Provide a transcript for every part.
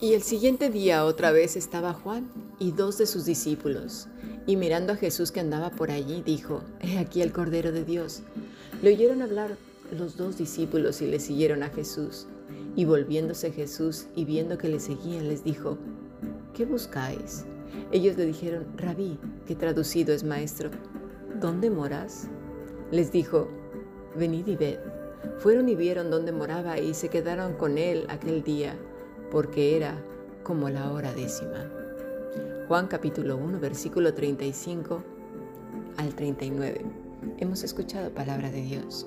Y el siguiente día otra vez estaba Juan y dos de sus discípulos, y mirando a Jesús que andaba por allí, dijo, He aquí el Cordero de Dios. Le oyeron hablar los dos discípulos y le siguieron a Jesús. Y volviéndose Jesús y viendo que le seguían, les dijo, ¿qué buscáis? Ellos le dijeron, Rabí, que traducido es maestro, ¿dónde moras? Les dijo, venid y ved. Fueron y vieron dónde moraba y se quedaron con él aquel día porque era como la hora décima. Juan capítulo 1, versículo 35 al 39. Hemos escuchado palabra de Dios.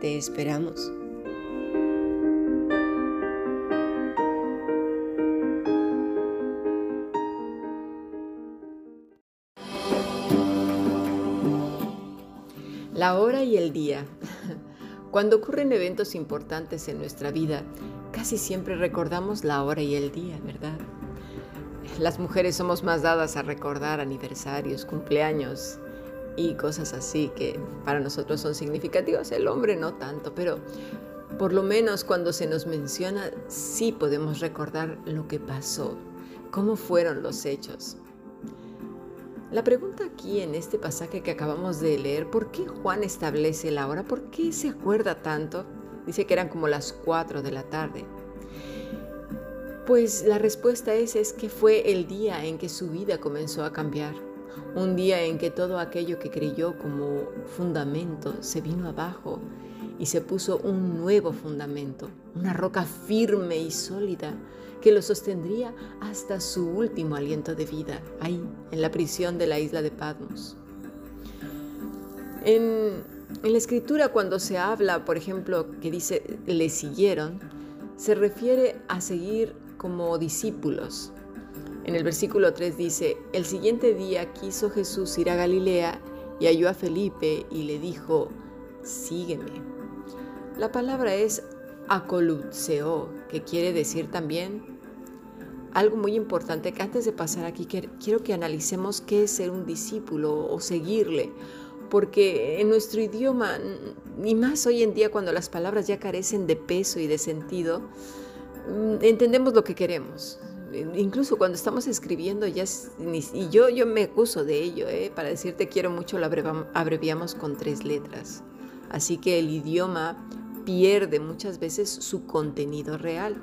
Te esperamos. La hora y el día. Cuando ocurren eventos importantes en nuestra vida, casi siempre recordamos la hora y el día, ¿verdad? Las mujeres somos más dadas a recordar aniversarios, cumpleaños, y cosas así que para nosotros son significativas. El hombre no tanto, pero por lo menos cuando se nos menciona sí podemos recordar lo que pasó, cómo fueron los hechos. La pregunta aquí en este pasaje que acabamos de leer, ¿por qué Juan establece la hora? ¿Por qué se acuerda tanto? Dice que eran como las 4 de la tarde. Pues la respuesta es, es que fue el día en que su vida comenzó a cambiar un día en que todo aquello que creyó como fundamento se vino abajo y se puso un nuevo fundamento, una roca firme y sólida que lo sostendría hasta su último aliento de vida, ahí, en la prisión de la isla de Patmos. En, en la escritura cuando se habla, por ejemplo, que dice, le siguieron, se refiere a seguir como discípulos, en el versículo 3 dice, el siguiente día quiso Jesús ir a Galilea y halló a Felipe y le dijo, sígueme. La palabra es acolutseo, que quiere decir también algo muy importante que antes de pasar aquí quiero que analicemos qué es ser un discípulo o seguirle, porque en nuestro idioma, ni más hoy en día cuando las palabras ya carecen de peso y de sentido, mm, entendemos lo que queremos incluso cuando estamos escribiendo, y yo, yo me acuso de ello, ¿eh? para decirte quiero mucho lo abreviamos con tres letras. Así que el idioma pierde muchas veces su contenido real.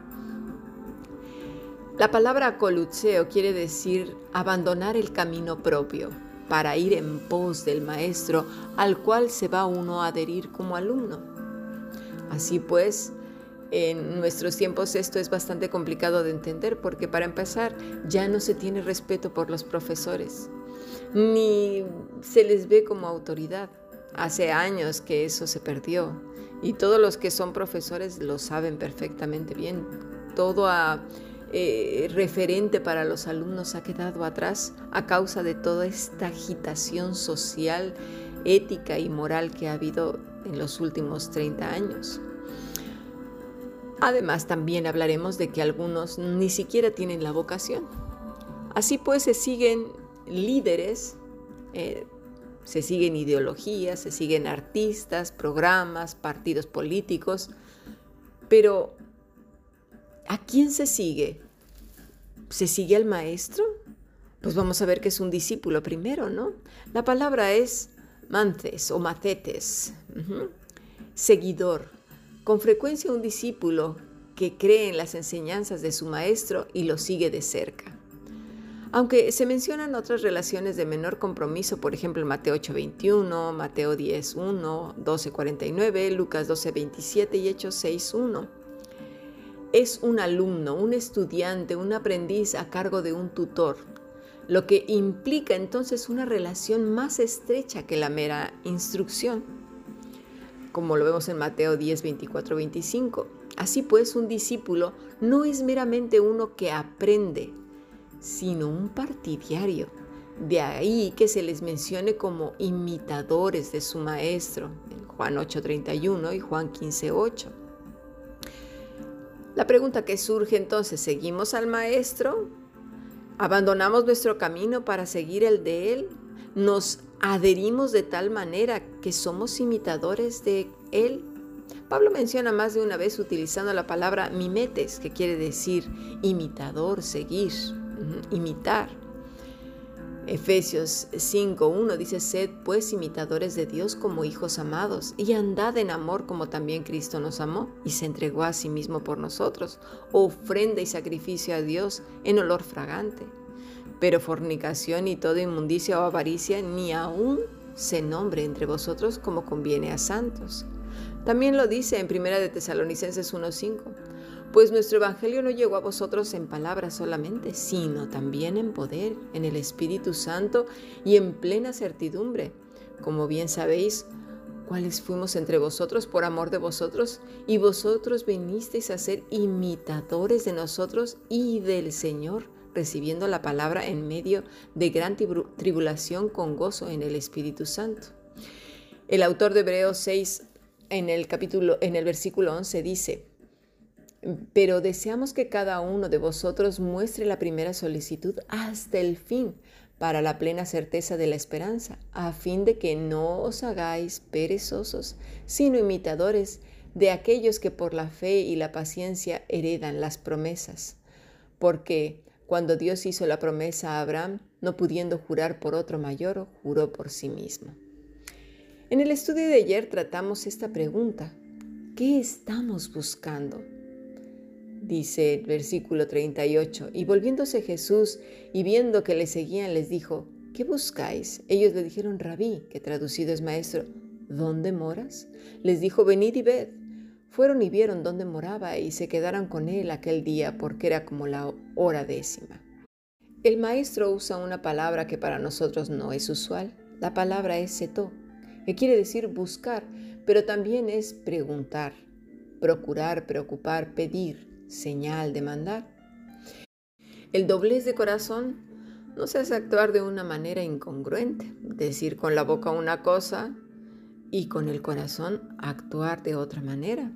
La palabra colutseo quiere decir abandonar el camino propio para ir en pos del maestro al cual se va uno a adherir como alumno. Así pues, en nuestros tiempos esto es bastante complicado de entender porque para empezar ya no se tiene respeto por los profesores, ni se les ve como autoridad. Hace años que eso se perdió y todos los que son profesores lo saben perfectamente bien. Todo eh, referente para los alumnos ha quedado atrás a causa de toda esta agitación social, ética y moral que ha habido en los últimos 30 años. Además, también hablaremos de que algunos ni siquiera tienen la vocación. Así pues, se siguen líderes, eh, se siguen ideologías, se siguen artistas, programas, partidos políticos, pero ¿a quién se sigue? ¿Se sigue al maestro? Pues vamos a ver que es un discípulo primero, ¿no? La palabra es mantes o matetes, seguidor con frecuencia un discípulo que cree en las enseñanzas de su maestro y lo sigue de cerca. Aunque se mencionan otras relaciones de menor compromiso, por ejemplo Mateo 8:21, Mateo 10:1, 12:49, Lucas 12:27 y Hechos 6:1. es un alumno, un estudiante, un aprendiz a cargo de un tutor, lo que implica entonces una relación más estrecha que la mera instrucción, como lo vemos en Mateo 10, 24, 25. Así pues, un discípulo no es meramente uno que aprende, sino un partidario. De ahí que se les mencione como imitadores de su maestro, en Juan 8:31 y Juan 15:8. La pregunta que surge entonces, ¿seguimos al Maestro? ¿Abandonamos nuestro camino para seguir el de Él? ¿Nos adherimos de tal manera que somos imitadores de Él? Pablo menciona más de una vez utilizando la palabra mimetes, que quiere decir imitador, seguir, imitar. Efesios 5.1 dice, sed pues imitadores de Dios como hijos amados y andad en amor como también Cristo nos amó y se entregó a sí mismo por nosotros, ofrenda y sacrificio a Dios en olor fragante. Pero fornicación y toda inmundicia o avaricia ni aún se nombre entre vosotros como conviene a santos. También lo dice en 1 de Tesalonicenses 1.5 pues nuestro Evangelio no llegó a vosotros en palabras solamente, sino también en poder, en el Espíritu Santo y en plena certidumbre. Como bien sabéis, cuáles fuimos entre vosotros por amor de vosotros, y vosotros vinisteis a ser imitadores de nosotros y del Señor, recibiendo la palabra en medio de gran tribulación con gozo en el Espíritu Santo. El autor de Hebreos 6 en el capítulo en el versículo 11 dice: pero deseamos que cada uno de vosotros muestre la primera solicitud hasta el fin, para la plena certeza de la esperanza, a fin de que no os hagáis perezosos, sino imitadores de aquellos que por la fe y la paciencia heredan las promesas. Porque cuando Dios hizo la promesa a Abraham, no pudiendo jurar por otro mayor, juró por sí mismo. En el estudio de ayer tratamos esta pregunta. ¿Qué estamos buscando? dice el versículo 38. Y volviéndose Jesús y viendo que le seguían, les dijo, ¿qué buscáis? Ellos le dijeron, rabí, que traducido es maestro, ¿dónde moras? Les dijo, venid y ved. Fueron y vieron dónde moraba y se quedaron con él aquel día porque era como la hora décima. El maestro usa una palabra que para nosotros no es usual. La palabra es seto, que quiere decir buscar, pero también es preguntar, procurar, preocupar, pedir, señal de mandar. El doblez de corazón no se hace actuar de una manera incongruente, decir con la boca una cosa y con el corazón actuar de otra manera.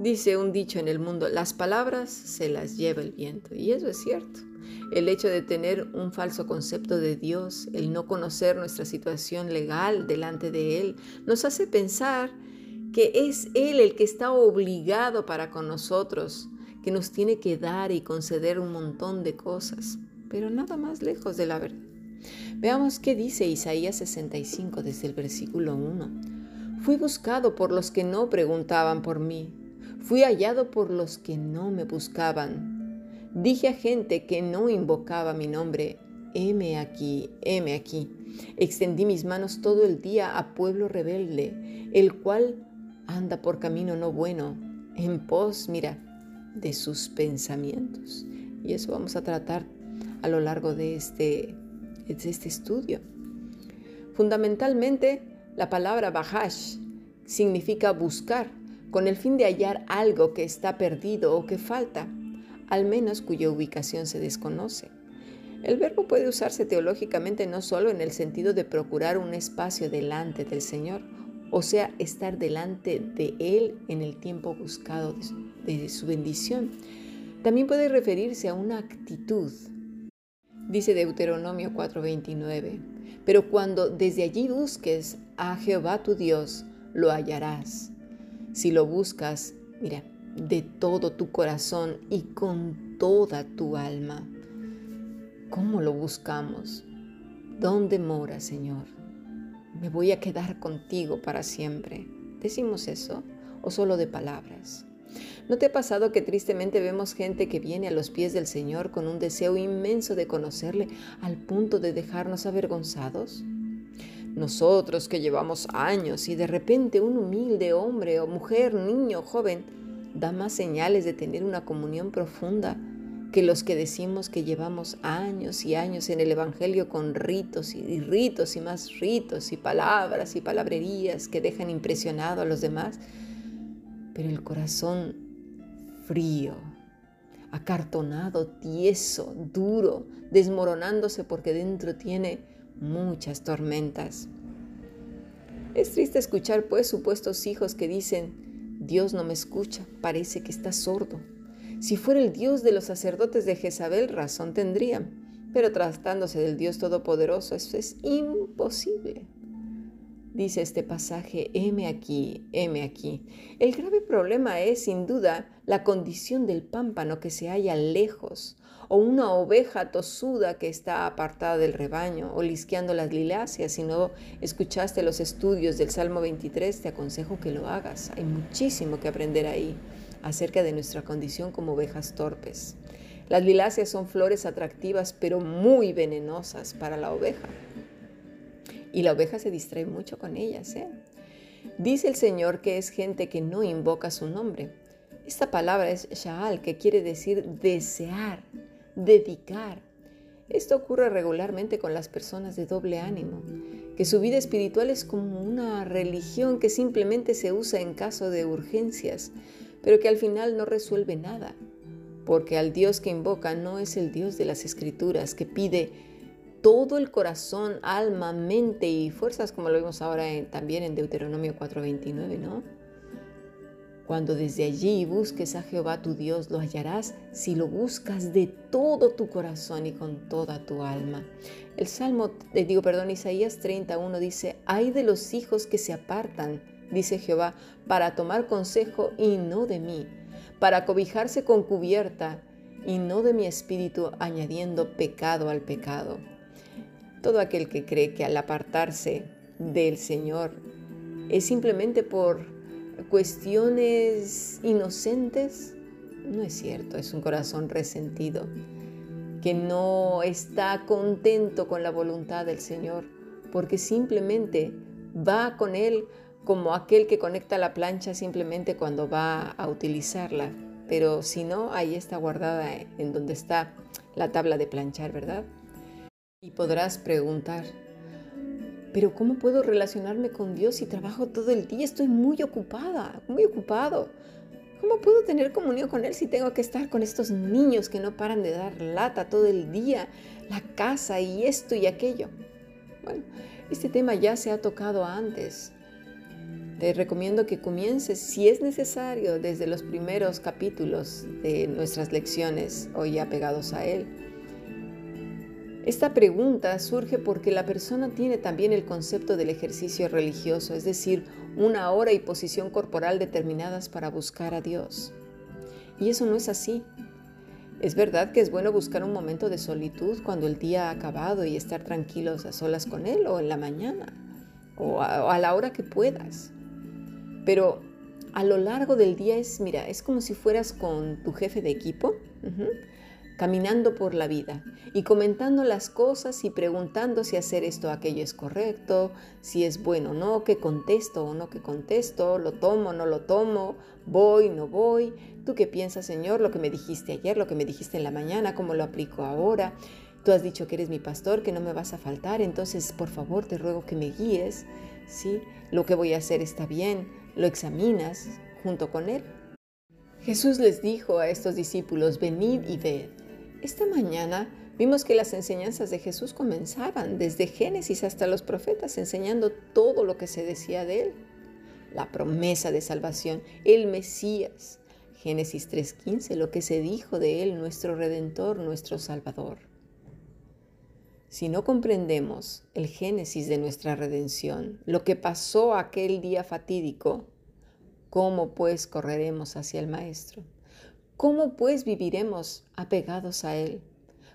Dice un dicho en el mundo, las palabras se las lleva el viento. Y eso es cierto. El hecho de tener un falso concepto de Dios, el no conocer nuestra situación legal delante de Él, nos hace pensar que es Él el que está obligado para con nosotros que nos tiene que dar y conceder un montón de cosas, pero nada más lejos de la verdad. Veamos qué dice Isaías 65 desde el versículo 1. Fui buscado por los que no preguntaban por mí, fui hallado por los que no me buscaban. Dije a gente que no invocaba mi nombre, heme aquí, heme aquí. Extendí mis manos todo el día a pueblo rebelde, el cual anda por camino no bueno, en pos, mira, de sus pensamientos. Y eso vamos a tratar a lo largo de este, de este estudio. Fundamentalmente, la palabra bahash significa buscar, con el fin de hallar algo que está perdido o que falta, al menos cuya ubicación se desconoce. El verbo puede usarse teológicamente no solo en el sentido de procurar un espacio delante del Señor, o sea, estar delante de Él en el tiempo buscado de su bendición. También puede referirse a una actitud. Dice Deuteronomio 4:29, pero cuando desde allí busques a Jehová tu Dios, lo hallarás. Si lo buscas, mira, de todo tu corazón y con toda tu alma. ¿Cómo lo buscamos? ¿Dónde mora, Señor? me voy a quedar contigo para siempre. ¿Decimos eso o solo de palabras? ¿No te ha pasado que tristemente vemos gente que viene a los pies del Señor con un deseo inmenso de conocerle al punto de dejarnos avergonzados? Nosotros que llevamos años y de repente un humilde hombre o mujer, niño, joven, da más señales de tener una comunión profunda que los que decimos que llevamos años y años en el Evangelio con ritos y ritos y más ritos y palabras y palabrerías que dejan impresionado a los demás, pero el corazón frío, acartonado, tieso, duro, desmoronándose porque dentro tiene muchas tormentas. Es triste escuchar pues supuestos hijos que dicen, Dios no me escucha, parece que está sordo. Si fuera el Dios de los sacerdotes de Jezabel, razón tendría, pero tratándose del Dios Todopoderoso, eso es imposible. Dice este pasaje, heme aquí, heme aquí. El grave problema es, sin duda, la condición del pámpano que se halla lejos, o una oveja tosuda que está apartada del rebaño, o lisqueando las liláceas. Si no escuchaste los estudios del Salmo 23, te aconsejo que lo hagas. Hay muchísimo que aprender ahí acerca de nuestra condición como ovejas torpes. Las liláceas son flores atractivas, pero muy venenosas para la oveja. Y la oveja se distrae mucho con ellas. ¿eh? Dice el Señor que es gente que no invoca su nombre. Esta palabra es Sha'al, que quiere decir desear, dedicar. Esto ocurre regularmente con las personas de doble ánimo, que su vida espiritual es como una religión que simplemente se usa en caso de urgencias, pero que al final no resuelve nada, porque al Dios que invoca no es el Dios de las Escrituras, que pide todo el corazón, alma, mente y fuerzas, como lo vimos ahora también en Deuteronomio 4:29, ¿no? Cuando desde allí busques a Jehová tu Dios, lo hallarás si lo buscas de todo tu corazón y con toda tu alma. El Salmo, eh, digo, perdón, Isaías 31 dice, hay de los hijos que se apartan, dice Jehová, para tomar consejo y no de mí, para cobijarse con cubierta y no de mi espíritu, añadiendo pecado al pecado. Todo aquel que cree que al apartarse del Señor es simplemente por cuestiones inocentes, no es cierto, es un corazón resentido, que no está contento con la voluntad del Señor, porque simplemente va con Él como aquel que conecta la plancha simplemente cuando va a utilizarla, pero si no, ahí está guardada en donde está la tabla de planchar, ¿verdad? Y podrás preguntar, pero ¿cómo puedo relacionarme con Dios si trabajo todo el día? Estoy muy ocupada, muy ocupado. ¿Cómo puedo tener comunión con Él si tengo que estar con estos niños que no paran de dar lata todo el día, la casa y esto y aquello? Bueno, este tema ya se ha tocado antes. Te recomiendo que comiences, si es necesario, desde los primeros capítulos de nuestras lecciones hoy apegados a Él esta pregunta surge porque la persona tiene también el concepto del ejercicio religioso, es decir, una hora y posición corporal determinadas para buscar a Dios. Y eso no es así. Es verdad que es bueno buscar un momento de solitud cuando el día ha acabado y estar tranquilos a solas con Él o en la mañana o a, la hora que puedas. Pero a lo largo del día es, mira, es como si fueras con tu jefe de equipo caminando por la vida y comentando las cosas y preguntando si hacer esto o aquello es correcto, si es bueno o no, qué contesto o no qué contesto, lo tomo o no lo tomo, voy, no voy, tú qué piensas Señor, lo que me dijiste ayer, lo que me dijiste en la mañana, cómo lo aplico ahora. Tú has dicho que eres mi pastor, que no me vas a faltar, entonces por favor te ruego que me guíes, ¿sí? Lo que voy a hacer está bien, lo examinas junto con él. Jesús les dijo a estos discípulos, venid y ved. Esta mañana vimos que las enseñanzas de Jesús comenzaban desde Génesis hasta los profetas, enseñando todo lo que se decía de él. La promesa de salvación, el Mesías. Génesis 3.15, lo que se dijo de él, nuestro Redentor, nuestro Salvador. Si no comprendemos el génesis de nuestra redención, lo que pasó aquel día fatídico, ¿cómo pues correremos hacia el Maestro? ¿Cómo pues viviremos apegados a Él?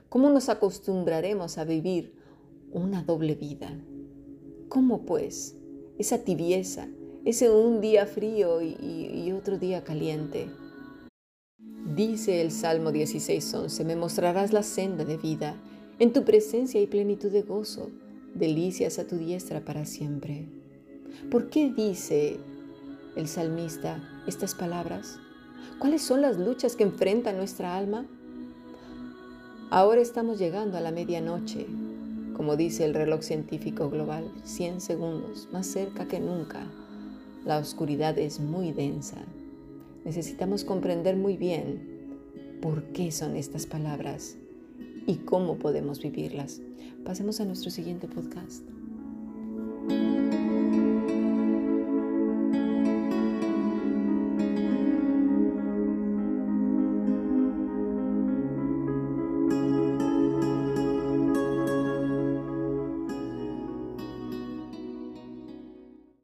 ¿Cómo nos acostumbraremos a vivir una doble vida? ¿Cómo pues esa tibieza, ese un día frío y, otro día caliente? Dice el Salmo 16:11, me mostrarás la senda de vida, en tu presencia hay plenitud de gozo, delicias a tu diestra para siempre. ¿Por qué dice el salmista estas palabras? ¿Cuáles son las luchas que enfrenta nuestra alma? Ahora estamos llegando a la medianoche, como dice el reloj científico global, 100 segundos, más cerca que nunca. La oscuridad es muy densa. Necesitamos comprender muy bien por qué son estas palabras y cómo podemos vivirlas. Pasemos a nuestro siguiente podcast.